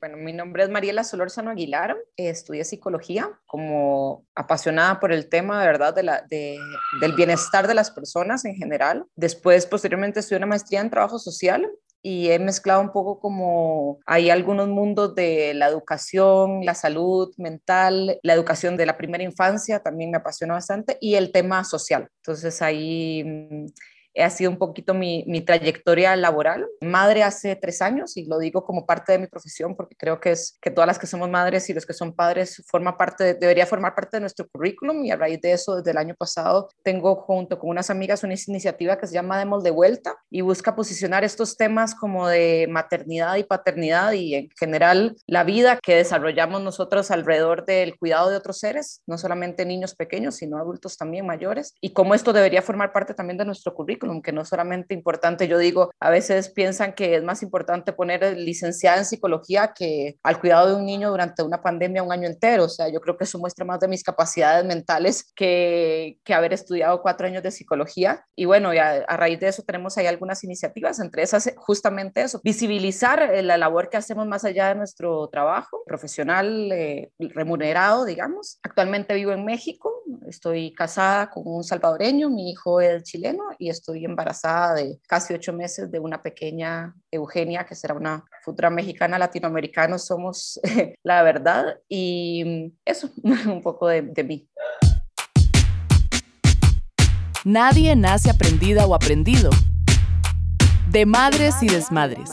Bueno, mi nombre es Mariela Solórzano Aguilar, estudié psicología como apasionada por el tema de verdad de la, del bienestar de las personas en general. Después, posteriormente, estudié una maestría en trabajo social y he mezclado un poco como hay algunos mundos de la educación, la salud mental, la educación de la primera infancia también me apasiona bastante y el tema social. Entonces ahí mm, ha sido un poquito mi, mi, trayectoria laboral. Madre hace tres años y lo digo como parte de mi profesión porque creo que es que todas las que somos madres y los que son padres forma parte, debería formar parte de nuestro currículum y a raíz de eso desde el año pasado tengo junto con unas amigas una iniciativa que se llama Demos de Vuelta y busca posicionar estos temas como de maternidad y paternidad y en general la vida que desarrollamos nosotros alrededor del cuidado de otros seres, no solamente niños pequeños, sino adultos también mayores y cómo esto debería formar parte también de nuestro currículum que no solamente importante, yo digo, a veces piensan que es más importante poner licenciada en psicología que al cuidado de un niño durante una pandemia un año entero, o sea, yo creo que eso muestra más de mis capacidades mentales que, que haber estudiado cuatro años de psicología. Y bueno, a, a, raíz de eso tenemos ahí algunas iniciativas, entre esas justamente eso, visibilizar eh, la labor que hacemos más allá de nuestro trabajo profesional eh, remunerado, digamos. Actualmente vivo en México, estoy casada con un salvadoreño, mi hijo es chileno y estoy estoy embarazada de casi ocho meses de una pequeña Eugenia, que será una futura mexicana latinoamericana, somos la verdad. Y eso, un poco de mí. Nadie nace aprendida o aprendido. De madres y desmadres.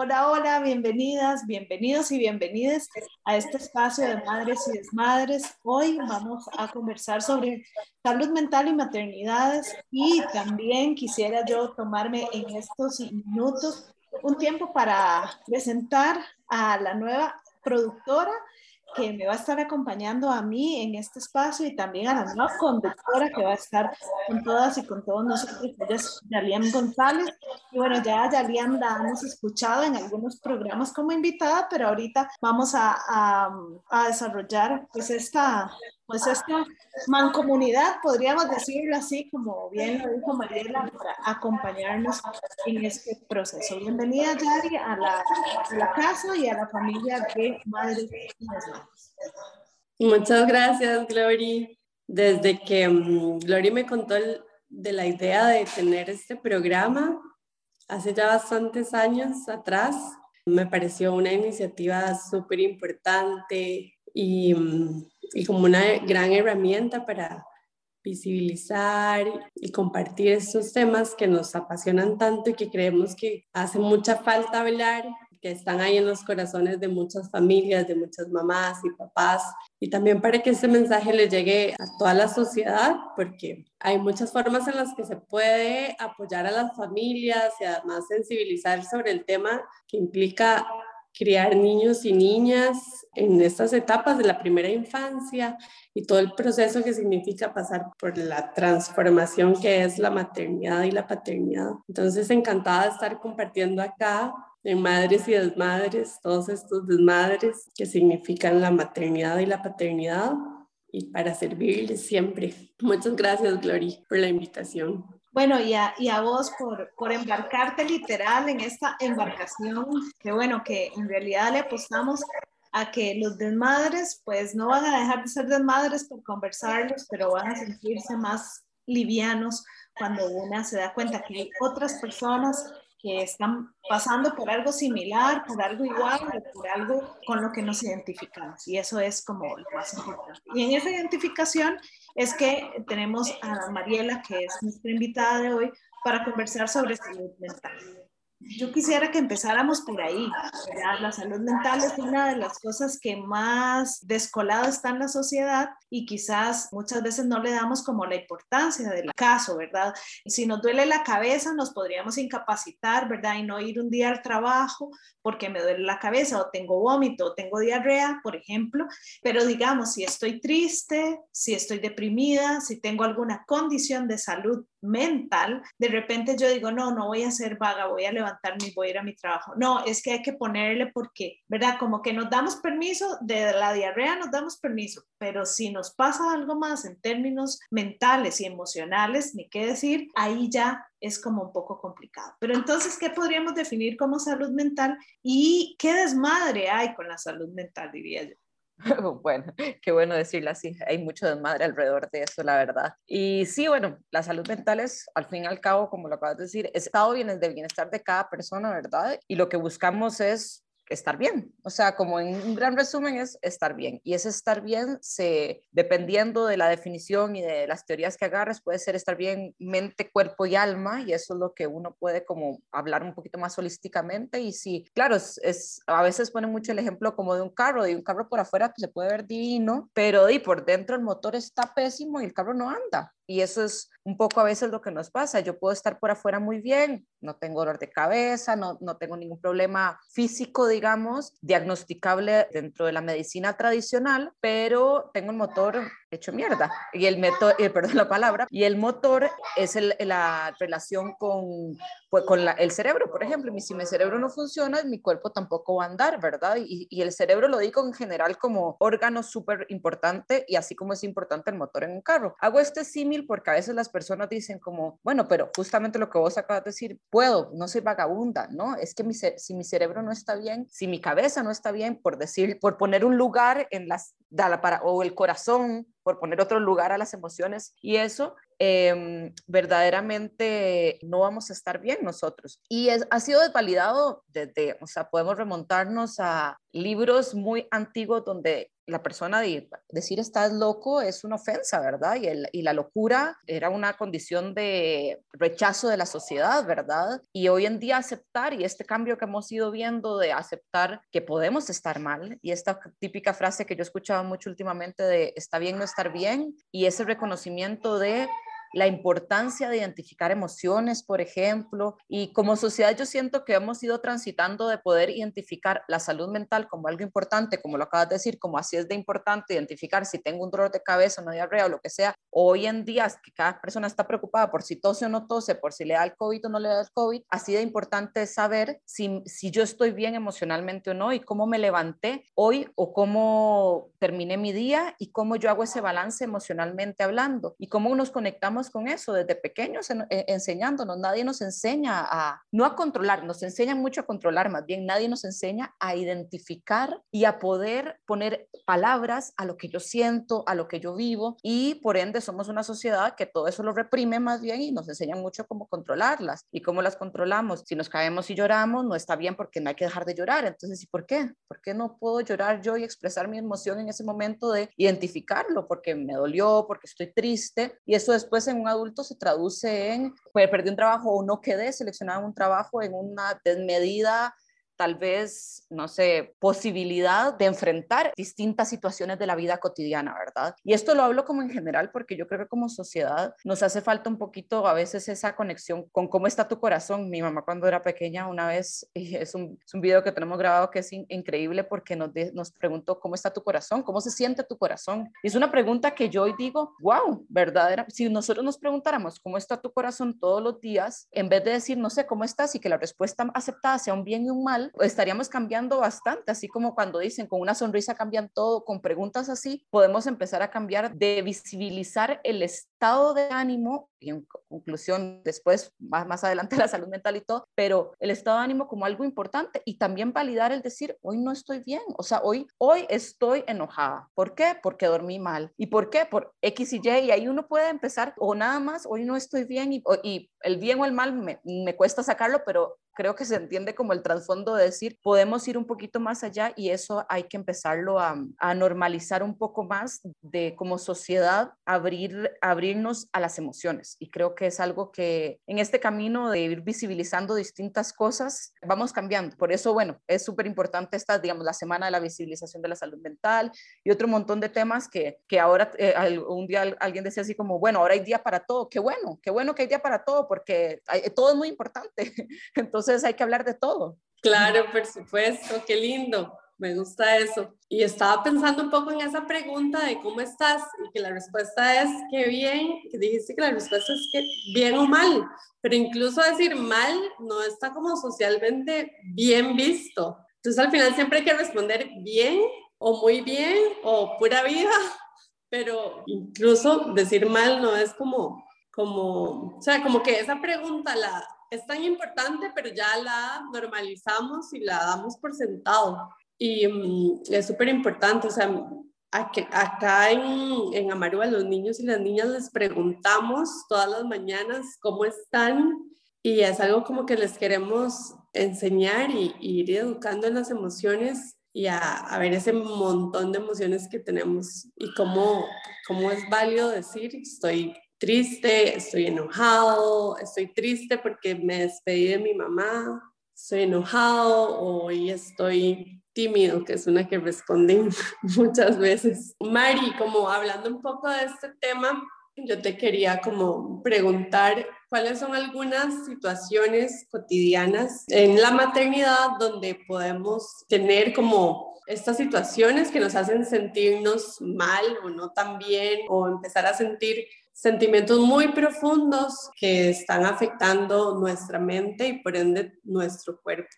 Hola, hola, bienvenidas, bienvenidos y bienvenidas a este espacio de Madres y Desmadres. Hoy vamos a conversar sobre salud mental y maternidades y también quisiera yo tomarme en estos minutos un tiempo para presentar a la nueva productora que me va a estar acompañando a mí en este espacio y también a la nueva conductora que va a estar con todas y con todos nosotros, ella es Yalian González. Y bueno, ya Yalian la hemos escuchado en algunos programas como invitada, pero ahorita vamos a, a, a desarrollar pues esta pues esta mancomunidad, podríamos decirlo así, como bien lo dijo Mariela, para acompañarnos en este proceso. Bienvenida, Yari, a la, a la casa y a la familia de Madres y. Muchas gracias, Glory. Desde que um, Glory me contó el, de la idea de tener este programa, hace ya bastantes años atrás, me pareció una iniciativa súper importante y... Um, y como una gran herramienta para visibilizar y compartir estos temas que nos apasionan tanto y que creemos que hace mucha falta hablar, que están ahí en los corazones de muchas familias, de muchas mamás y papás, y también para que este mensaje le llegue a toda la sociedad, porque hay muchas formas en las que se puede apoyar a las familias y además sensibilizar sobre el tema que implica criar niños y niñas en estas etapas de la primera infancia y todo el proceso que significa pasar por la transformación que es la maternidad y la paternidad. Entonces, encantada de estar compartiendo acá en Madres y Desmadres, todos estos desmadres que significan la maternidad y la paternidad y para servirles siempre. Muchas gracias, Glory, por la invitación. Bueno, y a, y a vos por, por, embarcarte literal en esta embarcación, que bueno, que en realidad le apostamos a que los desmadres, pues no van a dejar de ser desmadres por conversarlos, pero van a sentirse más livianos cuando una se da cuenta que hay otras personas que están pasando por algo similar, por algo igual, por algo con lo que nos identificamos. Y eso es como lo más importante. Y en esa identificación es que tenemos a Mariela, que es nuestra invitada de hoy, para conversar sobre salud mental. Yo quisiera que empezáramos por ahí. La salud mental es una de las cosas que más descolado está en la sociedad y quizás muchas veces no le damos como la importancia del caso, ¿verdad? Si nos duele la cabeza, nos podríamos incapacitar, ¿verdad? Y no ir un día al trabajo porque me duele la cabeza o tengo vómito o tengo diarrea, por ejemplo. Pero digamos, si estoy triste, si estoy deprimida, si tengo alguna condición de salud mental, de repente yo digo, no, no voy a ser vaga, voy a levantarme y voy a ir a mi trabajo. No, es que hay que ponerle porque, ¿verdad? Como que nos damos permiso, de la diarrea nos damos permiso, pero si nos pasa algo más en términos mentales y emocionales, ni qué decir, ahí ya es como un poco complicado. Pero entonces, ¿qué podríamos definir como salud mental y qué desmadre hay con la salud mental, diría yo? Bueno, qué bueno decirlo así. Hay mucho desmadre alrededor de eso, la verdad. Y sí, bueno, la salud mental es, al fin y al cabo, como lo acabas de decir, estado del bienestar de cada persona, ¿verdad? Y lo que buscamos es estar bien. O sea, como en un gran resumen es estar bien. Y ese estar bien, se, dependiendo de la definición y de las teorías que agarres, puede ser estar bien mente, cuerpo y alma. Y eso es lo que uno puede como hablar un poquito más holísticamente. Y sí, claro, es, a veces pone mucho el ejemplo como de un carro, de un carro por afuera que se puede ver divino, pero y por dentro el motor está pésimo y el carro no anda. Y eso es un poco a veces lo que nos pasa. Yo puedo estar por afuera muy bien, no tengo dolor de cabeza, no, no tengo ningún problema físico, digamos, diagnosticable dentro de la medicina tradicional, pero tengo el motor hecho mierda. Y el motor, eh, perdón la palabra, y el motor es el, la relación con, pues, con la, el cerebro, por ejemplo. Si mi cerebro no funciona, mi cuerpo tampoco va a andar, ¿verdad? Y, y el cerebro lo digo en general como órgano súper importante y así como es importante el motor en un carro. Hago este símil porque a veces las personas dicen como, bueno, pero justamente lo que vos acabas de decir, puedo, no soy vagabunda, ¿no? Es que mi, si mi cerebro no está bien, si mi cabeza no está bien, por decir, por poner un lugar en las, para, o el corazón, por poner otro lugar a las emociones y eso, em, verdaderamente no vamos a estar bien nosotros. Y es, ha sido desvalidado desde, o sea, podemos remontarnos a libros muy antiguos donde la persona de decir estás loco es una ofensa, ¿verdad? Y, el, y, la locura era una condición de rechazo de la sociedad, ¿verdad? Y hoy en día aceptar y este cambio que hemos ido viendo de aceptar que podemos estar mal y esta típica frase que yo he escuchado mucho últimamente de está bien no estar bien y ese reconocimiento de la importancia de identificar emociones, por ejemplo, y como sociedad yo siento que hemos ido transitando de poder identificar la salud mental como algo importante, como lo acabas de decir, como así es de importante identificar si tengo un dolor de cabeza, una diarrea o lo que sea. Hoy en día que cada persona está preocupada por si tose o no tose, por si le da el COVID o no le da el COVID, así de importante es saber si, si yo estoy bien emocionalmente o no y cómo me levanté hoy o cómo terminé mi día y cómo yo hago ese balance emocionalmente hablando y cómo nos conectamos con eso desde pequeños e, enseñándonos. Nadie nos enseña a, no a controlar, nos enseñan mucho a controlar, más bien nadie nos enseña a identificar y a poder poner palabras a lo que yo siento, a lo que yo vivo y por ende somos una sociedad que todo eso lo reprime más bien y nos enseñan mucho cómo controlarlas y cómo las controlamos. Si nos caemos y lloramos, no está bien porque no hay que dejar de llorar. Entonces, ¿y por qué? ¿Por qué no puedo llorar yo y expresar mi emoción en ese momento de identificarlo? Porque me dolió, porque estoy triste y eso después en un adulto se traduce en, pues perdí un trabajo o no quedé seleccionado en un trabajo en una desmedida tal vez, no sé, posibilidad de enfrentar distintas situaciones de la vida cotidiana, ¿verdad? Y esto lo hablo como en general porque yo creo que como sociedad nos hace falta un poquito a veces esa conexión con cómo está tu corazón. Mi mamá cuando era pequeña una vez, es un, es un video que tenemos grabado que es increíble porque nos, nos preguntó cómo está tu corazón, cómo se siente tu corazón. Y es una pregunta que yo hoy digo, wow, verdadera. Si nosotros nos preguntáramos cómo está tu corazón todos los días, en vez de decir, no sé, cómo estás y que la respuesta aceptada sea un bien y un mal, estaríamos cambiando bastante, así como cuando dicen con una sonrisa cambian todo, con preguntas así, podemos empezar a cambiar de visibilizar el de ánimo y en conclusión después más, más adelante la salud mental y todo, pero el estado de ánimo como algo importante y también validar el decir, hoy no estoy bien, o sea, hoy, hoy estoy enojada. ¿Por qué? Porque dormí mal. ¿Y por qué? Por X y Y y ahí uno puede empezar o nada más, hoy no estoy bien y, y el bien o el mal me, me cuesta sacarlo, pero creo que se entiende como el trasfondo de decir, podemos ir un poquito más allá y eso hay que empezarlo a, a normalizar un poco más de como sociedad abrir, abrirnos a las emociones. Y creo que es algo que en este camino de ir visibilizando distintas cosas, vamos cambiando. Por eso, bueno, es súper importante esta, digamos, la semana de la visibilización de la salud mental y otro montón de temas que, que ahora eh, un día alguien decía así como, bueno, ahora hay día para todo. Qué bueno, qué bueno que hay día para todo porque todo es muy importante. Entonces, hay que hablar de todo. Claro, por supuesto, qué lindo. Me gusta eso. Y estaba pensando un poco en esa pregunta de cómo estás y que la respuesta es que bien, que dijiste que la respuesta es que bien o mal, pero incluso decir mal no está como socialmente bien visto. Entonces al final siempre hay que responder bien o muy bien o pura vida, pero incluso decir mal no es como, como, o sea, como que esa pregunta la, es tan importante, pero ya la normalizamos y la damos por sentado. Y mm, es súper importante, o sea, acá en, en Amaru a los niños y las niñas les preguntamos todas las mañanas cómo están y es algo como que les queremos enseñar y, y ir educando en las emociones y a, a, ver ese montón de emociones que tenemos y cómo, cómo es válido decir estoy triste, estoy enojado, estoy triste porque me despedí de mi mamá, estoy enojado, hoy estoy tímido, que es una que respondí muchas veces. Mari, como hablando un poco de este tema, yo te quería como preguntar cuáles son algunas situaciones cotidianas en la maternidad donde podemos tener como estas situaciones que nos hacen sentirnos mal o no tan bien o empezar a sentir sentimientos muy profundos que están afectando nuestra mente y por ende nuestro cuerpo.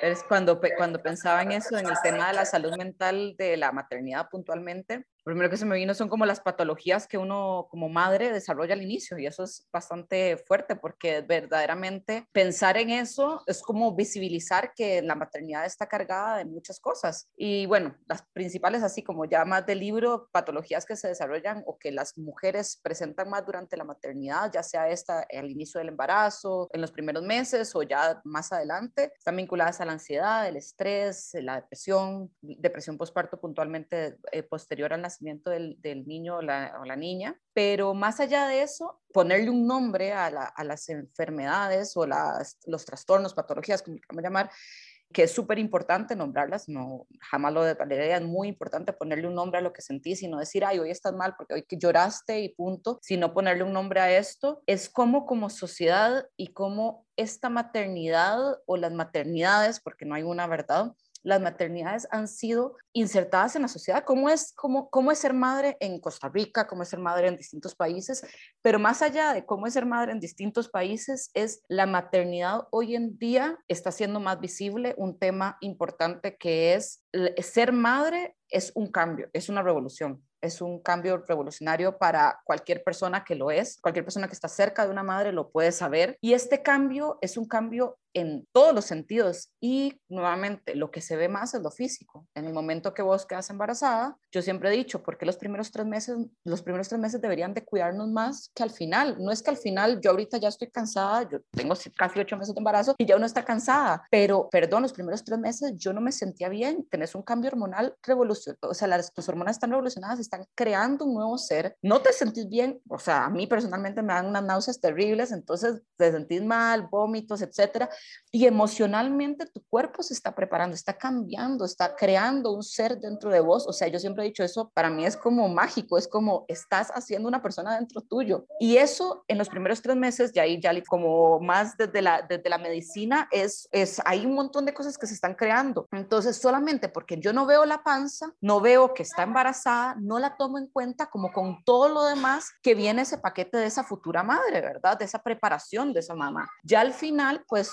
Es cuando, cuando pensaba en eso, en el tema de la salud mental de la maternidad puntualmente, lo primero que se me vino son como las patologías que uno como madre desarrolla al inicio y eso es bastante fuerte porque verdaderamente pensar en eso es como visibilizar que la maternidad está cargada de muchas cosas. Y bueno, las principales, así como ya más del libro, patologías que se desarrollan o que las mujeres presentan más durante la maternidad, ya sea esta al inicio del embarazo, en los primeros meses o ya más adelante, están vinculadas a la ansiedad, el estrés, la depresión, depresión postparto puntualmente eh, posterior a la del, niño o la, niña, pero más allá de eso, ponerle un nombre a, las enfermedades o las, los trastornos, patologías, como queramos llamar, que es súper importante nombrarlas, no, jamás lo desvalidaría, es muy importante ponerle un nombre a lo que sentís y no decir, ay, hoy estás mal porque hoy lloraste y punto, sino ponerle un nombre a esto, es como como sociedad y como esta maternidad o las maternidades, porque no hay una verdad, las maternidades han sido insertadas en la sociedad, cómo es, cómo, cómo es ser madre en Costa Rica, cómo es ser madre en distintos países, pero más allá de cómo es ser madre en distintos países, es la maternidad hoy en día está siendo más visible, un tema importante que es ser madre es un cambio, es una revolución es un cambio revolucionario para cualquier persona que lo es, cualquier persona que está cerca de una madre lo puede saber. Y este cambio es un cambio en todos los sentidos y nuevamente lo que se ve más es lo físico. En el momento que vos quedas embarazada, yo siempre he dicho, porque los primeros tres meses, los primeros tres meses deberían de cuidarnos más que al final. No es que al final yo ahorita ya estoy cansada, yo tengo casi ocho meses de embarazo y ya uno está cansada, pero perdón, los primeros tres meses yo no me sentía bien. Tenés un cambio hormonal revolucionario, o sea, las, tus hormonas están revolucionadas, están creando un nuevo ser, no te sentís bien, o sea, a mí personalmente me dan unas náuseas terribles, entonces te sentís mal, vómitos, etcétera, y emocionalmente tu cuerpo se está preparando, está cambiando, está creando un ser dentro de vos, o sea, yo siempre he dicho eso, para mí es como mágico, es como estás haciendo una persona dentro tuyo, y eso en los primeros tres meses, ya ahí ya como más desde la, desde la medicina, es, es, hay un montón de cosas que se están creando, entonces solamente porque yo no veo la panza, no veo que está embarazada, no la tomo en cuenta como con todo lo demás que viene ese paquete de esa futura madre, ¿verdad? De esa preparación de esa mamá. Ya al final, pues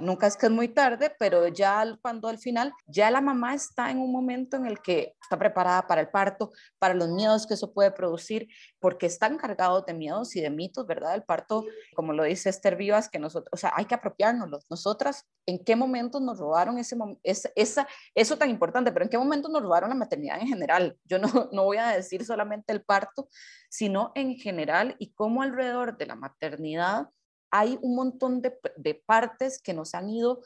nunca es que es muy tarde, pero ya cuando al final, ya la mamá está en un momento en el que está preparada para el parto, para los miedos que eso puede producir, porque están cargados de miedos y de mitos, ¿verdad? El parto, como lo dice Esther Vivas, que nosotros, o sea, hay que apropiárnoslo. Nosotras, ¿en qué momento nos robaron ese, esa, eso tan importante? Pero ¿en qué momento nos robaron la maternidad en general? Yo no, no voy a decir solamente el parto, sino en general y cómo alrededor de la maternidad hay un montón de, partes que nos han ido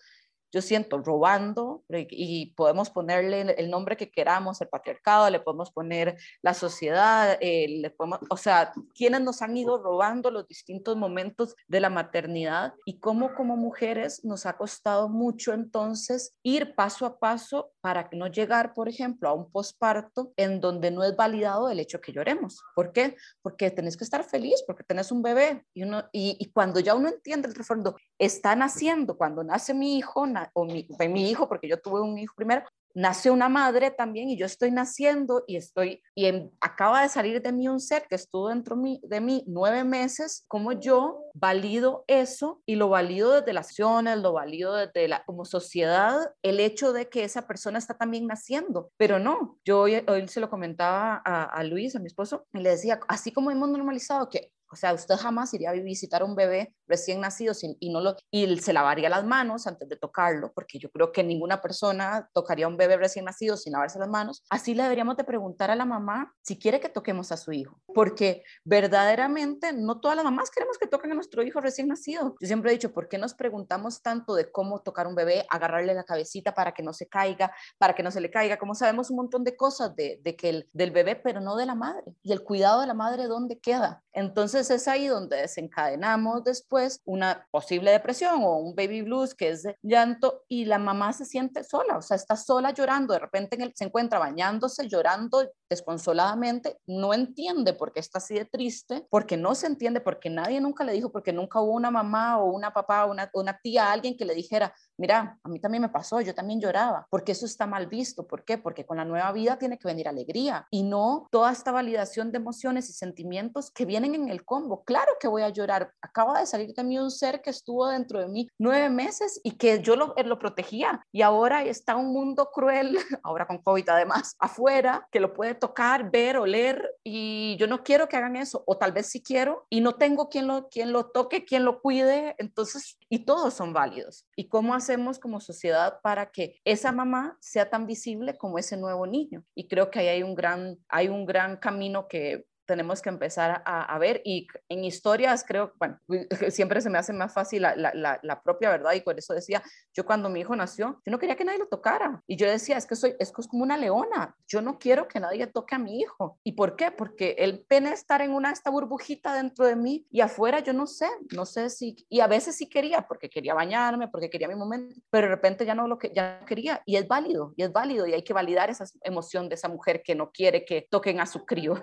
yo siento, robando, y podemos ponerle el nombre que queramos, el patriarcado, le podemos poner la sociedad, eh, le podemos, o sea, quienes nos han ido robando los distintos momentos de la maternidad y cómo como mujeres nos ha costado mucho entonces ir paso a paso para no llegar, por ejemplo, a un posparto en donde no es validado el hecho que lloremos. ¿Por qué? Porque tenés que estar feliz, porque tenés un bebé y, uno, y, y cuando ya uno entiende el trasfondo, está naciendo, cuando nace mi hijo, o mi, mi hijo, porque yo tuve un hijo primero, nace una madre también y yo estoy naciendo y estoy, y acaba de salir de mí un ser que estuvo dentro de mí nueve meses, como yo valido eso y lo valido desde las acciones, lo valido desde la, como sociedad, el hecho de que esa persona está también naciendo, pero no, yo hoy, hoy se lo comentaba a, a Luis, a mi esposo, y le decía, así como hemos normalizado que o sea, usted jamás iría a visitar a un bebé recién nacido sin, y, no lo, y se lavaría las manos antes de tocarlo, porque yo creo que ninguna persona tocaría a un bebé recién nacido sin lavarse las manos. Así le deberíamos de preguntar a la mamá si quiere que toquemos a su hijo, porque verdaderamente no todas las mamás queremos que toquen a nuestro hijo recién nacido. Yo siempre he dicho, ¿por qué nos preguntamos tanto de cómo tocar un bebé, agarrarle la cabecita para que no se caiga, para que no se le caiga? Como sabemos un montón de cosas de, de que el, del bebé, pero no de la madre. Y el cuidado de la madre, ¿dónde queda? Entonces es ahí donde desencadenamos después una posible depresión o un baby blues que es de llanto y la mamá se siente sola, o sea, está sola llorando, de repente en el, se encuentra bañándose, llorando desconsoladamente, no entiende por qué está así de triste, porque no se entiende, porque nadie nunca le dijo, porque nunca hubo una mamá o una papá o una, una tía, alguien que le dijera, mira, a mí también me pasó, yo también lloraba, porque eso está mal visto, ¿por qué? Porque con la nueva vida tiene que venir alegría y no toda esta validación de emociones y sentimientos que vienen en el combo. Claro que voy a llorar, acaba de salir de mí un ser que estuvo dentro de mí nueve meses y que yo lo, lo protegía y ahora está un mundo cruel, ahora con COVID además, afuera, que lo puede tocar, ver, oler y yo no quiero que hagan eso, o tal vez sí quiero y no tengo quien lo, quien lo toque, quien lo cuide, entonces, y todos son válidos. ¿Y cómo hacemos como sociedad para que esa mamá sea tan visible como ese nuevo niño? Y creo que ahí hay un gran, hay un gran camino que tenemos que empezar a, ver y en historias creo, bueno, siempre se me hace más fácil la, la, la, propia verdad y por eso decía, yo cuando mi hijo nació, yo no quería que nadie lo tocara y yo decía, es que soy, es, como una leona, yo no quiero que nadie toque a mi hijo. ¿Y por qué? Porque él pene estar en una, esta burbujita dentro de mí y afuera yo no sé, no sé si, y a veces sí quería, porque quería bañarme, porque quería mi momento, pero de repente ya no lo que ya quería y es válido, y es válido y hay que validar esa emoción de esa mujer que no quiere que toquen a su crío.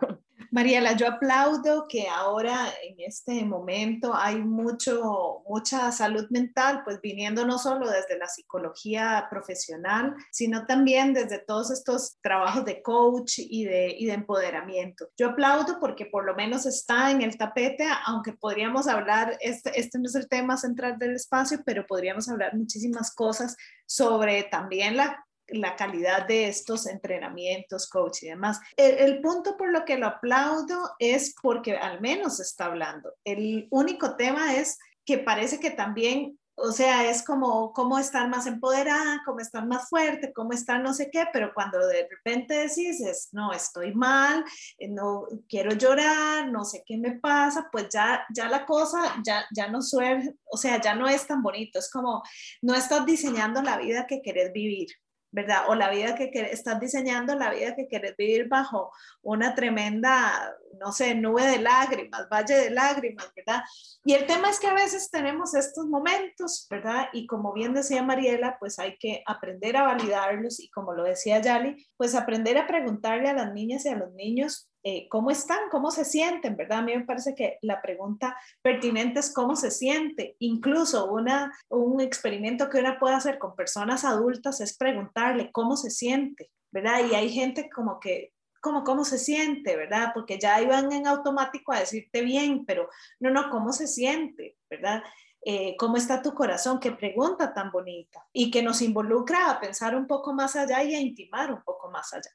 Mariela, yo aplaudo que ahora en este momento hay mucho, mucha salud mental, pues viniendo no solo desde la psicología profesional, sino también desde todos estos trabajos de coach y de, y de empoderamiento. Yo aplaudo porque por lo menos está en el tapete, aunque podríamos hablar, este, este no es el tema central del espacio, pero podríamos hablar muchísimas cosas sobre también la la calidad de estos entrenamientos, coach y demás. El, punto por lo que lo aplaudo es porque al menos está hablando. El único tema es que parece que también, o sea, es como cómo estar más empoderada, cómo estar más fuerte, cómo estar no sé qué, pero cuando de repente decís, no, estoy mal, eh, no quiero llorar, no sé qué me pasa, pues ya, ya la cosa ya, ya no suele, o sea, ya no es tan bonito, es como no estás diseñando la vida que querés vivir. ¿Verdad? O la vida que estás diseñando, la vida que quieres vivir bajo una tremenda, no sé, nube de lágrimas, valle de lágrimas, ¿verdad? Y el tema es que a veces tenemos estos momentos, ¿verdad? Y como bien decía Mariela, pues hay que aprender a validarlos y como lo decía Yali, pues aprender a preguntarle a las niñas y a los niños eh, cómo están, cómo se sienten, ¿verdad? A mí me parece que la pregunta pertinente es cómo se siente. Incluso una, un experimento que uno puede hacer con personas adultas es preguntarle cómo se siente, ¿verdad? Y hay gente como que como cómo se siente, ¿verdad? Porque ya iban en automático a decirte bien, pero no, no, cómo se siente, ¿verdad? Eh, cómo está tu corazón, qué pregunta tan bonita y que nos involucra a pensar un poco más allá y a intimar un poco más allá.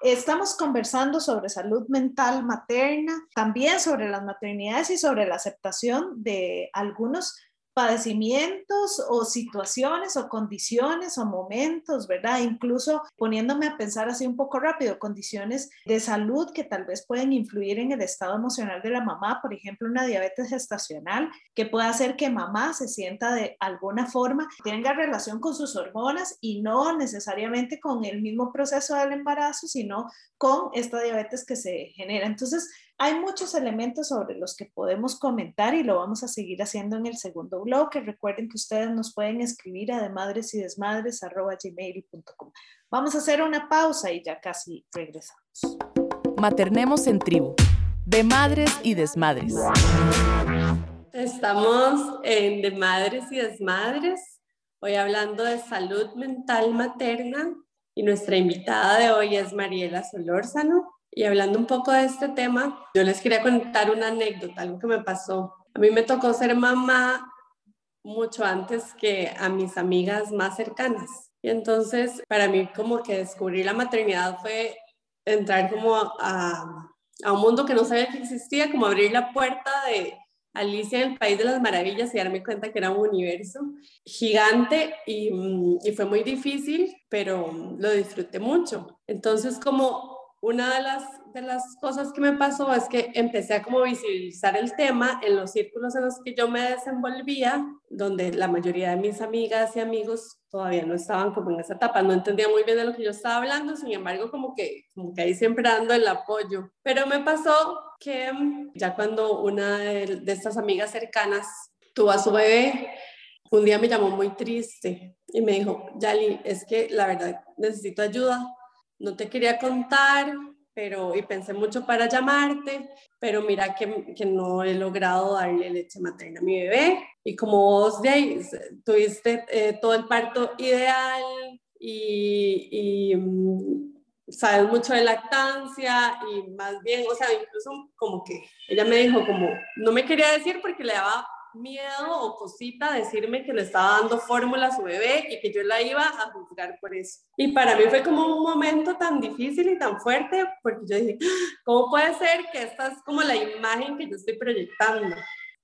Estamos conversando sobre salud mental materna, también sobre las maternidades y sobre la aceptación de algunos padecimientos o situaciones o condiciones o momentos, ¿verdad? Incluso poniéndome a pensar así un poco rápido, condiciones de salud que tal vez pueden influir en el estado emocional de la mamá, por ejemplo, una diabetes gestacional que puede hacer que mamá se sienta de alguna forma, tenga relación con sus hormonas y no necesariamente con el mismo proceso del embarazo, sino con esta diabetes que se genera. Entonces, hay muchos elementos sobre los que podemos comentar y lo vamos a seguir haciendo en el segundo bloque. Recuerden que ustedes nos pueden escribir a madres y gmail.com. Vamos a hacer una pausa y ya casi regresamos. Maternemos en tribu, de madres y desmadres. Estamos en de madres y desmadres, hoy hablando de salud mental materna y nuestra invitada de hoy es Mariela Solórzano. Y hablando un poco de este tema, yo les quería contar una anécdota, algo que me pasó. A mí me tocó ser mamá mucho antes que a mis amigas más cercanas. Y entonces, para mí, como que descubrir la maternidad fue entrar como a, a un mundo que no sabía que existía, como abrir la puerta de Alicia en el País de las Maravillas y darme cuenta que era un universo gigante y, mm, y fue muy difícil, pero lo disfruté mucho. Entonces, como una de las, de las cosas que me pasó es que empecé a como visibilizar el tema en los círculos en los que yo me desenvolvía, donde la mayoría de mis amigas y amigos todavía no estaban como en esa etapa, no entendía muy bien de lo que yo estaba hablando, sin embargo como que, como que ahí siempre dando el apoyo. Pero me pasó que ya cuando una de, de estas amigas cercanas tuvo a su bebé, un día me llamó muy triste y me dijo, Yali, es que la verdad necesito ayuda no te quería contar, pero y pensé mucho para llamarte, pero mira que, que, no he logrado darle leche materna a mi bebé. Y como vos de ahí, tuviste eh, todo el parto ideal y, y mm, sabes mucho de lactancia y más bien, o sea, incluso como que ella me dijo como, no me quería decir porque le daba miedo o cosita decirme que le estaba dando fórmula a su bebé y que yo la iba a juzgar por eso. Y para mí fue como un momento tan difícil y tan fuerte porque yo dije, ¿cómo puede ser que esta es como la imagen que yo estoy proyectando?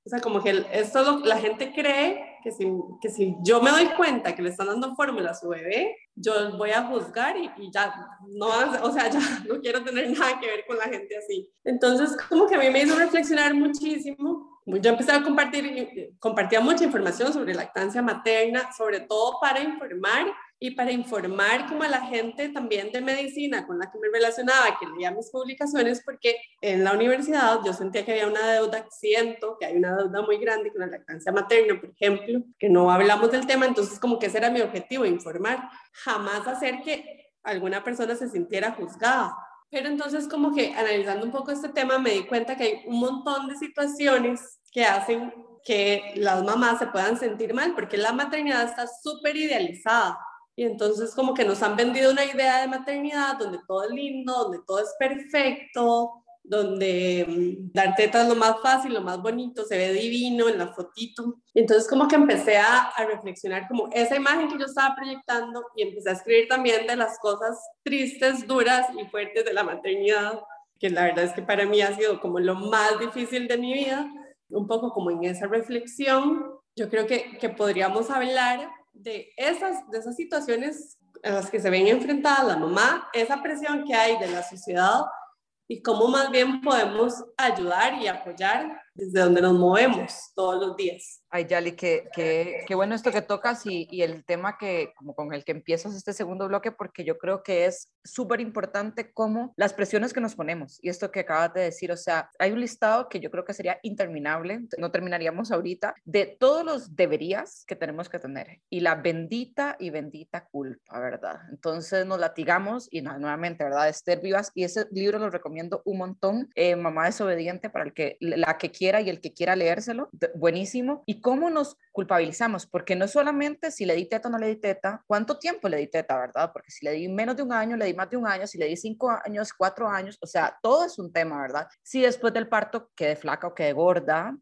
O sea, como que esto lo, la gente cree que si, que si yo me doy cuenta que le están dando fórmula a su bebé, yo voy a juzgar y, y, ya no, o sea, ya no quiero tener nada que ver con la gente así. Entonces, como que a mí me hizo reflexionar muchísimo yo empecé a compartir, compartía mucha información sobre lactancia materna, sobre todo para informar y para informar como a la gente también de medicina con la que me relacionaba, que leía mis publicaciones, porque en la universidad yo sentía que había una deuda, siento que hay una deuda muy grande con la lactancia materna, por ejemplo, que no hablamos del tema, entonces como que ese era mi objetivo, informar, jamás hacer que alguna persona se sintiera juzgada pero entonces como que analizando un poco este tema me di cuenta que hay un montón de situaciones que hacen que las mamás se puedan sentir mal, porque la maternidad está súper idealizada. Y entonces como que nos han vendido una idea de maternidad donde todo es lindo, donde todo es perfecto, donde mm, dar teta es lo más fácil, lo más bonito, se ve divino en la fotito. Entonces como que empecé a, a, reflexionar como esa imagen que yo estaba proyectando y empecé a escribir también de las cosas tristes, duras y fuertes de la maternidad, que la verdad es que para mí ha sido como lo más difícil de mi vida, un poco como en esa reflexión. Yo creo que, que podríamos hablar de esas, de esas situaciones a las que se ven enfrentadas la mamá, esa presión que hay de la sociedad y cómo más bien podemos ayudar y apoyar desde donde nos movemos todos los días. Ay, Yali, qué, qué, qué bueno esto que tocas y, y, el tema que, como con el que empiezas este segundo bloque, porque yo creo que es súper importante como las presiones que nos ponemos y esto que acabas de decir, o sea, hay un listado que yo creo que sería interminable, no terminaríamos ahorita, de todos los deberías que tenemos que tener y la bendita y bendita culpa, ¿verdad? Entonces nos latigamos y nuevamente, ¿verdad? Esther Vivas, y ese libro lo recomiendo un montón, eh, Mamá desobediente, para el que, la que quiera y el que quiera leérselo, buenísimo. Y cómo nos culpabilizamos, porque no solamente si le di teta o no le di teta, cuánto tiempo le di teta, ¿verdad? Porque si le di menos de un año, le di más de un año, si le di cinco años, cuatro años, o sea, todo es un tema, ¿verdad? Si después del parto quedé flaca o quedé gorda,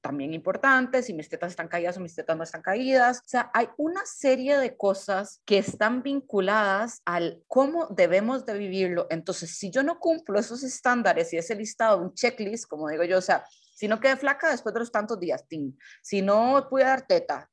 también importante, si mis tetas están caídas o mis tetas no están caídas, o sea, hay una serie de cosas que están vinculadas al cómo debemos de vivirlo. Entonces, si yo no cumplo esos estándares y ese listado, un checklist, como digo yo, o sea, si no quedé flaca después de los tantos días, tin. Si no pude dar teta,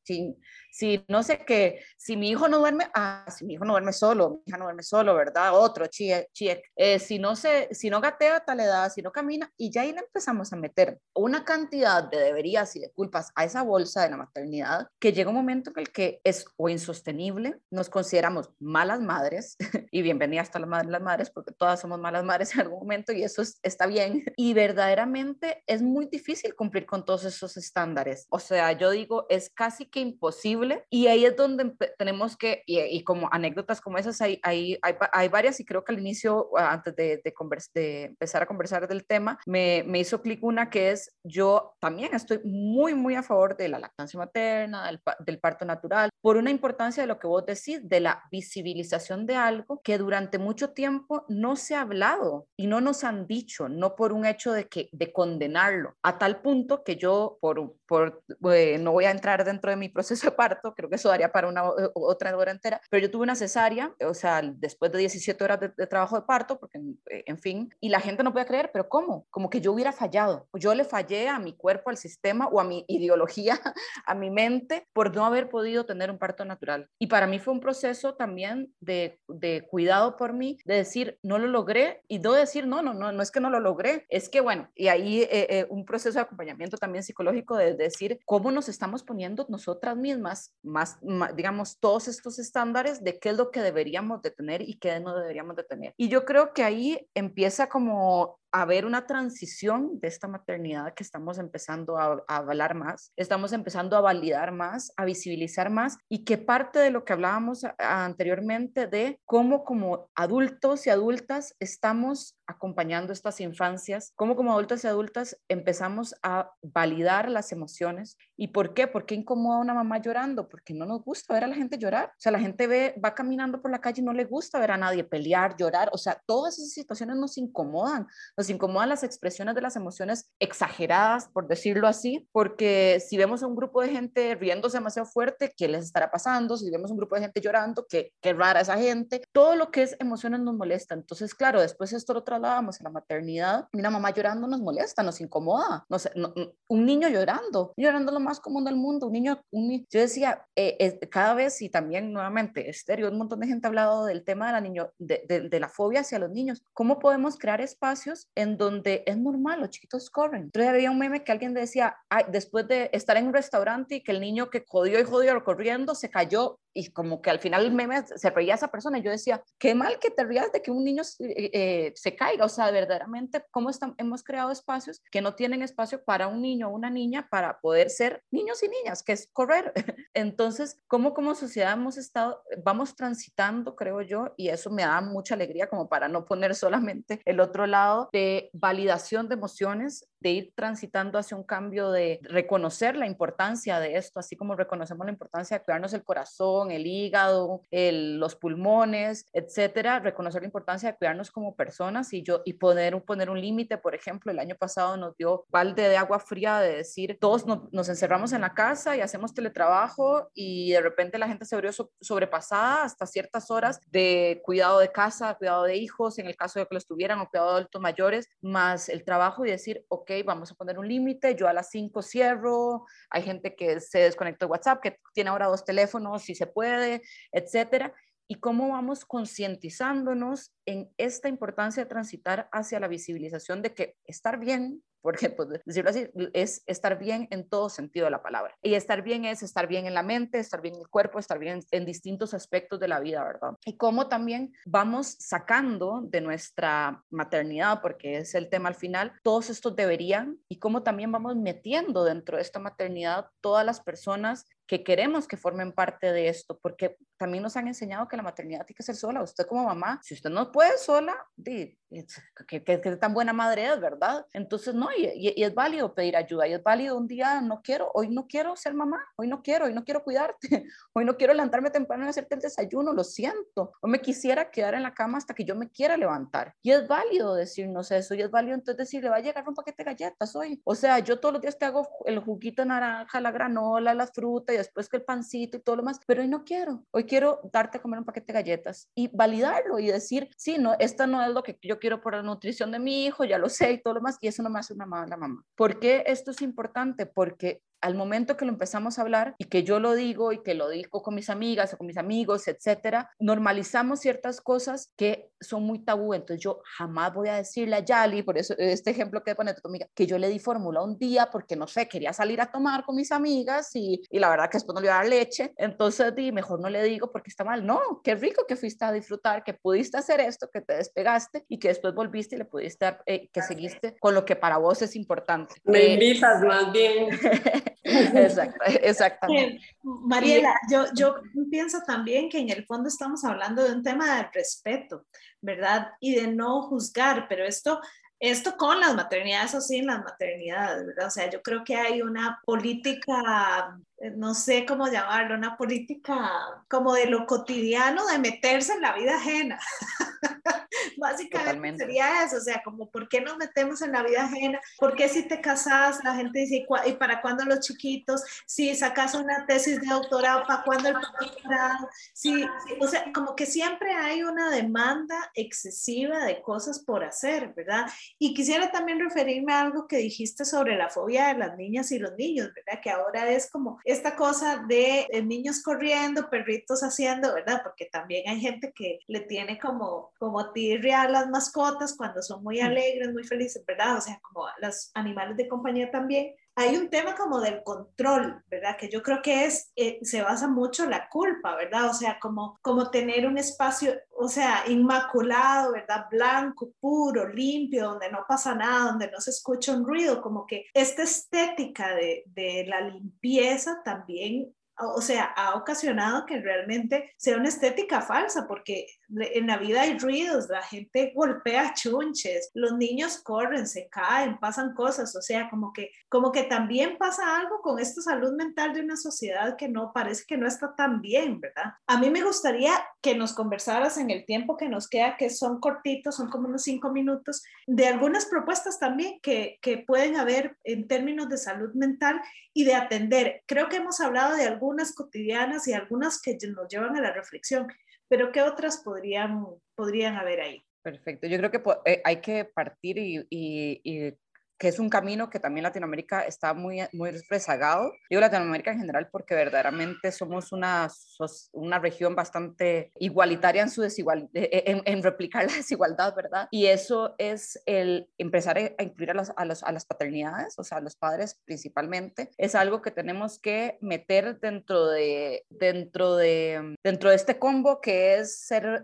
si no sé qué, si mi hijo no duerme, ah, si mi hijo no duerme solo, mi hija no duerme solo, ¿verdad? Otro, check, check. Eh, si no se, si no gatea tal edad, si no camina, y ya ahí le empezamos a meter una cantidad de deberías y de culpas a esa bolsa de la maternidad, que llega un momento en el que es o insostenible, nos consideramos malas madres, y bienvenidas a las las madres, porque todas somos malas madres en algún momento, y eso está bien, y verdaderamente es muy difícil cumplir con todos esos estándares. O sea, yo digo, es casi que imposible y ahí es donde tenemos que, y, como anécdotas como esas, hay, hay, hay, hay, varias y creo que al inicio, antes de, de, de empezar a conversar del tema, me, me hizo clic una que es, yo también estoy muy, muy a favor de la lactancia materna, del, del parto natural, por una importancia de lo que vos decís, de la visibilización de algo que durante mucho tiempo no se ha hablado y no nos han dicho, no por un hecho de, que, de condenarlo, a tal punto que yo, por, por eh, no voy a entrar dentro de mi proceso de parto, creo que eso daría para una otra hora entera, pero yo tuve una cesárea, o sea, después de 17 horas de, trabajo de parto, porque eh, en fin, y la gente no puede creer, pero ¿cómo? Como que yo hubiera fallado, yo le fallé a mi cuerpo, al sistema o a mi ideología, a mi mente, por no haber podido tener un parto natural. Y para mí fue un proceso también de, de cuidado por mí, de decir, no lo logré, y no decir, no, no, no, no es que no lo logré, es que bueno, y ahí eh, un proceso de acompañamiento también psicológico de decir cómo nos estamos poniendo nosotras mismas, más, digamos, todos estos estándares de qué es lo que deberíamos de tener y qué no deberíamos de tener. Y yo creo que ahí empieza como a ver una transición de esta maternidad que estamos empezando a, a, hablar más, estamos empezando a validar más, a visibilizar más y que parte de lo que hablábamos anteriormente de cómo como adultos y adultas estamos acompañando estas infancias, cómo como adultos y adultas empezamos a validar las emociones. ¿Y por qué? ¿Por qué incomoda a una mamá llorando? Porque no nos gusta ver a la gente llorar. O sea, la gente ve, va caminando por la calle y no le gusta ver a nadie pelear, llorar. O sea, todas esas situaciones nos incomodan. Nos incomodan las expresiones de las emociones exageradas, por decirlo así, porque si vemos a un grupo de gente riéndose demasiado fuerte, ¿qué les estará pasando? Si vemos un grupo de gente llorando, ¿qué, qué rara esa gente? Todo lo que es emociones nos molesta. Entonces, claro, después esto lo trasladábamos a la maternidad. Una mamá llorando nos molesta, nos incomoda. No un niño llorando, llorando lo más común del mundo. Un niño, un, yo decía, eh, cada vez y también nuevamente, estéreo, un montón de gente ha hablado del tema de la, niño, de, de, de la fobia hacia los niños. ¿Cómo podemos crear espacios en donde es normal, los chiquitos corren? Entonces había un meme que alguien decía, Ay, después de estar en un restaurante y que el niño que jodió y jodió corriendo se cayó y como que al final el meme se reía esa persona y yo decía, qué mal que te rías de que un niño eh, eh, se caiga, o sea, verdaderamente, ¿cómo están, hemos creado espacios que no tienen espacio para un niño o una niña para poder ser niños y niñas, que es correr? Entonces, ¿cómo como sociedad hemos estado, vamos transitando, creo yo, y eso me da mucha alegría como para no poner solamente el otro lado de validación de emociones, de ir transitando hacia un cambio de reconocer la importancia de esto, así como reconocemos la importancia de cuidarnos el corazón, el hígado, los pulmones, etcétera, reconocer la importancia de cuidarnos como personas y yo y poder poner un límite, por ejemplo, el año pasado nos dio balde de agua fría de decir, todos nos encerramos en la casa y hacemos teletrabajo y de repente la gente se vio sobrepasada hasta ciertas horas de cuidado de casa, cuidado de hijos, en el caso de que los tuvieran o cuidado de adultos mayores, más el trabajo y decir, ok, vamos a poner un límite, yo a las 5 cierro, hay gente que se desconectó de WhatsApp, que tiene ahora dos teléfonos, si se puede, etcétera y cómo vamos concientizándonos en esta importancia de transitar hacia la visibilización de que estar bien, porque pues, decirlo así, es estar bien en todo sentido de la palabra. Y estar bien es estar bien en la mente, estar bien en el cuerpo, estar bien en distintos aspectos de la vida, ¿verdad? Y cómo también vamos sacando de nuestra maternidad, porque es el tema al final, todos estos deberían, y cómo también vamos metiendo dentro de esta maternidad todas las personas que queremos que formen parte de esto, porque también nos han enseñado que la maternidad tiene que ser sola. Usted como mamá, si usted no puede sola, di, que, tan buena madre es, ¿verdad? Entonces, no, y, y, es válido pedir ayuda, y es válido un día, no quiero, hoy no quiero ser mamá, hoy no quiero, hoy no quiero cuidarte, hoy no quiero levantarme temprano y hacerte el desayuno, lo siento, o me quisiera quedar en la cama hasta que yo me quiera levantar. Y es válido decirnos eso, y es válido entonces decirle, va a llegar un paquete de galletas hoy. O sea, yo todos los días te hago el juguito de naranja, la granola, la fruta, después que el pancito y todo lo más, pero hoy no quiero, hoy quiero darte a comer un paquete de galletas y validarlo y decir, sí, no, esta no es lo que yo quiero por la nutrición de mi hijo, ya lo sé y todo lo más, y eso no me hace una mala mamá. ¿Por qué esto es importante? Porque al momento que lo empezamos a hablar y que yo lo digo y que lo digo con mis amigas o con mis amigos, etcétera, normalizamos ciertas cosas que son muy tabú. Entonces yo jamás voy a decirle a Yali, por eso este ejemplo que pone tu amiga, que yo le di fórmula un día porque no sé, quería salir a tomar con mis amigas y, y la verdad que después no le iba a dar leche. Entonces di, mejor no le digo porque está mal. No, qué rico que fuiste a disfrutar, que pudiste hacer esto, que te despegaste y que después volviste y le pudiste dar, eh, que seguiste con lo que para vos es importante. Me invitas más bien. Exacto, exactamente. Mariela, yo, yo pienso también que en el fondo estamos hablando de un tema de respeto, ¿verdad? Y de no juzgar, pero esto esto con las maternidades o sin las maternidades, ¿verdad? O sea, yo creo que hay una política, eh, no sé cómo llamarlo, una política como de lo cotidiano de meterse en la vida ajena. Básicamente sería eso, o sea, como ¿por qué nos metemos en la vida ajena? ¿Por qué si te casas la gente dice, ¿y para cuándo los chiquitos? Si sacas una tesis de doctorado, ¿para cuándo el doctorado? Sí, o sea, como que siempre hay una demanda excesiva de cosas por hacer, ¿verdad? Y quisiera también referirme a algo que dijiste sobre la fobia de las niñas y los niños, ¿verdad? Que ahora es como esta cosa de, de niños corriendo, perritos haciendo, ¿verdad? Porque también hay gente que le tiene como, como tirria las mascotas cuando son muy alegres, muy felices, ¿verdad? O sea, como los animales de compañía también. Hay un tema como del control, ¿verdad? Que yo creo que es, eh, se basa mucho en la culpa, ¿verdad? O sea, como, como tener un espacio, o sea, inmaculado, ¿verdad? Blanco, puro, limpio, donde no pasa nada, donde no se escucha un ruido, como que esta estética de, de la limpieza también o sea, ha ocasionado que realmente sea una estética falsa, porque en la vida hay ruidos, la gente golpea chunches, los niños corren, se caen, pasan cosas, o sea, como que, como que también pasa algo con esta salud mental de una sociedad que no parece que no está tan bien, ¿verdad? A mí me gustaría que nos conversaras en el tiempo que nos queda, que son cortitos, son como unos cinco minutos, de algunas propuestas también que, que pueden haber en términos de salud mental y de atender. Creo que hemos hablado de algunos algunas cotidianas y algunas que nos llevan a la reflexión, pero ¿qué otras podrían, podrían haber ahí? Perfecto, yo creo que eh, hay que partir y, y que es un camino que también Latinoamérica está muy, muy rezagado. Digo Latinoamérica en general porque verdaderamente somos una, una región bastante igualitaria en su desigual, e, e, en, replicar la desigualdad, ¿verdad? Y eso es el empezar a incluir a las, a, a las paternidades, o sea, a los padres principalmente, es algo que tenemos que meter dentro de, dentro de, dentro de este combo que es ser,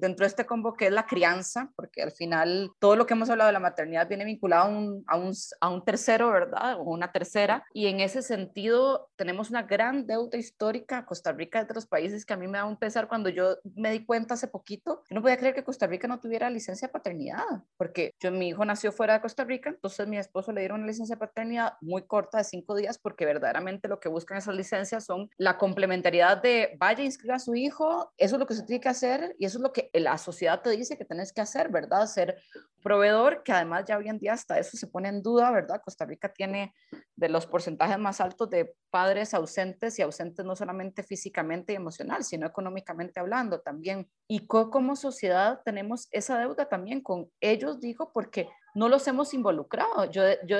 dentro de este combo que es la crianza, porque al final todo lo que hemos hablado de la maternidad viene vinculado a un a un, a un tercero, ¿verdad? O una tercera. Y en ese sentido tenemos una gran deuda histórica. Costa Rica es de los países que a mí me da un pesar cuando yo me di cuenta hace poquito. Yo no podía creer que Costa Rica no tuviera licencia de paternidad, porque yo, mi hijo nació fuera de Costa Rica, entonces mi esposo le dieron una licencia de paternidad muy corta de cinco días, porque verdaderamente lo que buscan esas licencias son la complementariedad de vaya, inscriba a su hijo, eso es lo que se tiene que hacer y eso es lo que la sociedad te dice que tienes que hacer, ¿verdad? Ser proveedor, que además ya hoy en día hasta eso se pone en duda, ¿verdad? Costa Rica tiene de los porcentajes más altos de padres ausentes y ausentes no solamente físicamente y emocional, sino económicamente hablando también. Y como sociedad tenemos esa deuda también con ellos, digo, porque no los hemos involucrado. Yo, yo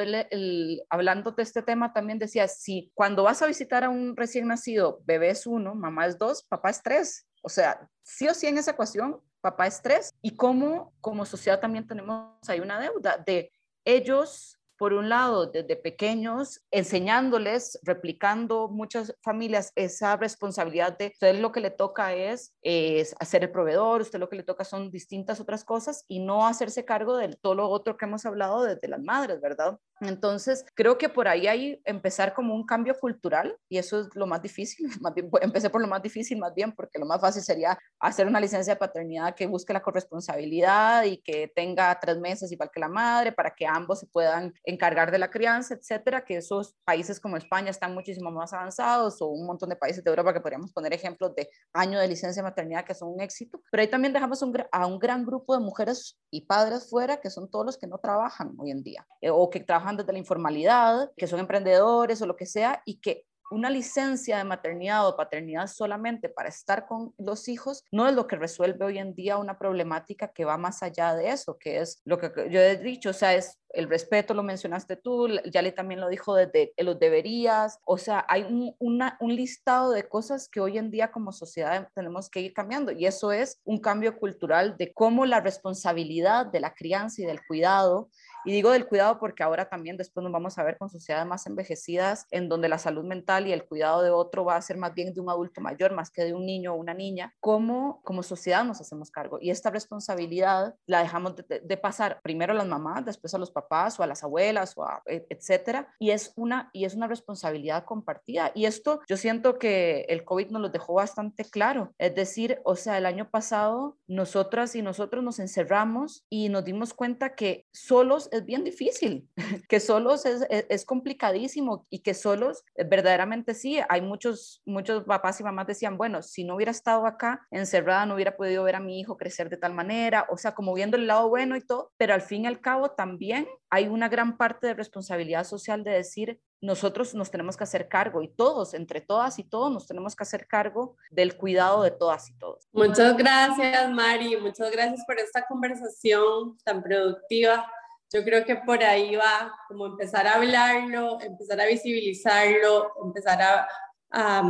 hablando de este tema también decía, si cuando vas a visitar a un recién nacido, bebé es uno, mamá es dos, papá es tres. O sea, sí o sí en esa ecuación papá estrés y cómo como sociedad también tenemos ahí una deuda de ellos por un lado, desde pequeños, enseñándoles, replicando muchas familias esa responsabilidad de usted lo que le toca es, es, hacer el proveedor, usted lo que le toca son distintas otras cosas y no hacerse cargo de todo lo otro que hemos hablado desde las madres, ¿verdad? Entonces, creo que por ahí hay empezar como un cambio cultural y eso es lo más difícil, más bien, empecé por lo más difícil más bien, porque lo más fácil sería hacer una licencia de paternidad que busque la corresponsabilidad y que tenga tres meses igual que la madre para que ambos se puedan encargar de la crianza, etcétera, que esos países como España están muchísimo más avanzados o un montón de países de Europa que podríamos poner ejemplos de año de licencia de maternidad que son un éxito, pero ahí también dejamos a un gran grupo de mujeres y padres fuera que son todos los que no trabajan hoy en día eh, o que trabajan desde la informalidad, que son emprendedores o lo que sea, y que una licencia de maternidad o paternidad solamente para estar con los hijos no es lo que resuelve hoy en día una problemática que va más allá de eso, que es lo que yo he dicho, o sea, es el respeto, lo mencionaste tú, Yali también lo dijo desde los deberías, o sea, hay un, un listado de cosas que hoy en día como sociedad tenemos que ir cambiando y eso es un cambio cultural de cómo la responsabilidad de la crianza y del cuidado Y digo del cuidado porque ahora también después nos vamos a ver con sociedades más envejecidas en donde la salud mental y el cuidado de otro va a ser más bien de un adulto mayor más que de un niño o una niña. ¿Cómo como sociedad nos hacemos cargo? Y esta responsabilidad la dejamos de, pasar primero a las mamás, después a los papás o a las abuelas o a, e, etcétera. Y es una y es una responsabilidad compartida. Y esto yo siento que el COVID nos lo dejó bastante claro. Es decir, o sea, el año pasado nosotras y nosotros nos encerramos y nos dimos cuenta que solos es bien difícil, que solos es, es, complicadísimo y que solos eh, verdaderamente sí, hay muchos, muchos papás y mamás decían, bueno, si no hubiera estado acá encerrada, no hubiera podido ver a mi hijo crecer de tal manera, o sea, como viendo el lado bueno y todo, pero al fin y al cabo también hay una gran parte de responsabilidad social de decir, nosotros nos tenemos que hacer cargo y todos, entre todas y todos, nos tenemos que hacer cargo del cuidado de todas y todos. Muchas gracias, Mari. Muchas gracias por esta conversación tan productiva. Yo creo que por ahí va como empezar a hablarlo, empezar a visibilizarlo, empezar a, a,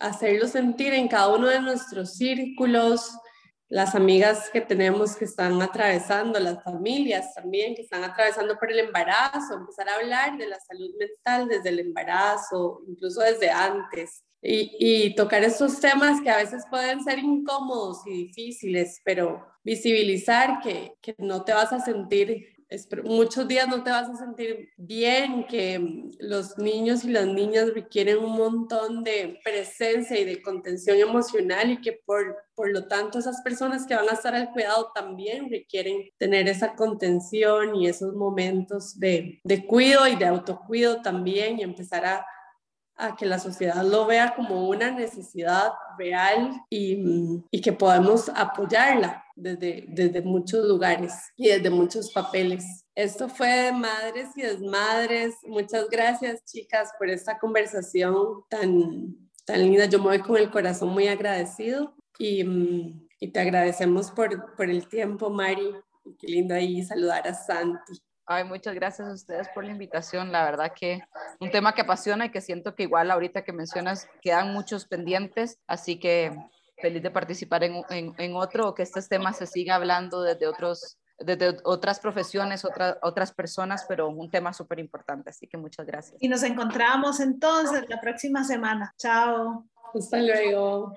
a hacerlo sentir en cada uno de nuestros círculos, las amigas que tenemos que están atravesando, las familias también que están atravesando por el embarazo, empezar a hablar de la salud mental desde el embarazo, incluso desde antes, y, y tocar esos temas que a veces pueden ser incómodos y difíciles, pero visibilizar que, que no te vas a sentir muchos días no te vas a sentir bien, que los niños y las niñas requieren un montón de presencia y de contención emocional y que por, por lo tanto esas personas que van a estar al cuidado también requieren tener esa contención y esos momentos de, de cuido y de autocuido también y empezar a a que la sociedad lo vea como una necesidad real y, y, que podemos apoyarla desde, desde muchos lugares y desde muchos papeles. Esto fue Madres y Desmadres. Muchas gracias, chicas, por esta conversación tan, tan linda. Yo me voy con el corazón muy agradecido y, y te agradecemos por, por el tiempo, Mari. Qué lindo ahí saludar a Santi. Ay, muchas gracias a ustedes por la invitación. La verdad que un tema que apasiona y que siento que igual ahorita que mencionas quedan muchos pendientes, así que feliz de participar en, en, otro o que este tema se siga hablando desde otros desde otras profesiones, otras otras personas, pero un tema súper importante, así que muchas gracias. Y nos encontramos entonces la próxima semana. Chao. Hasta luego.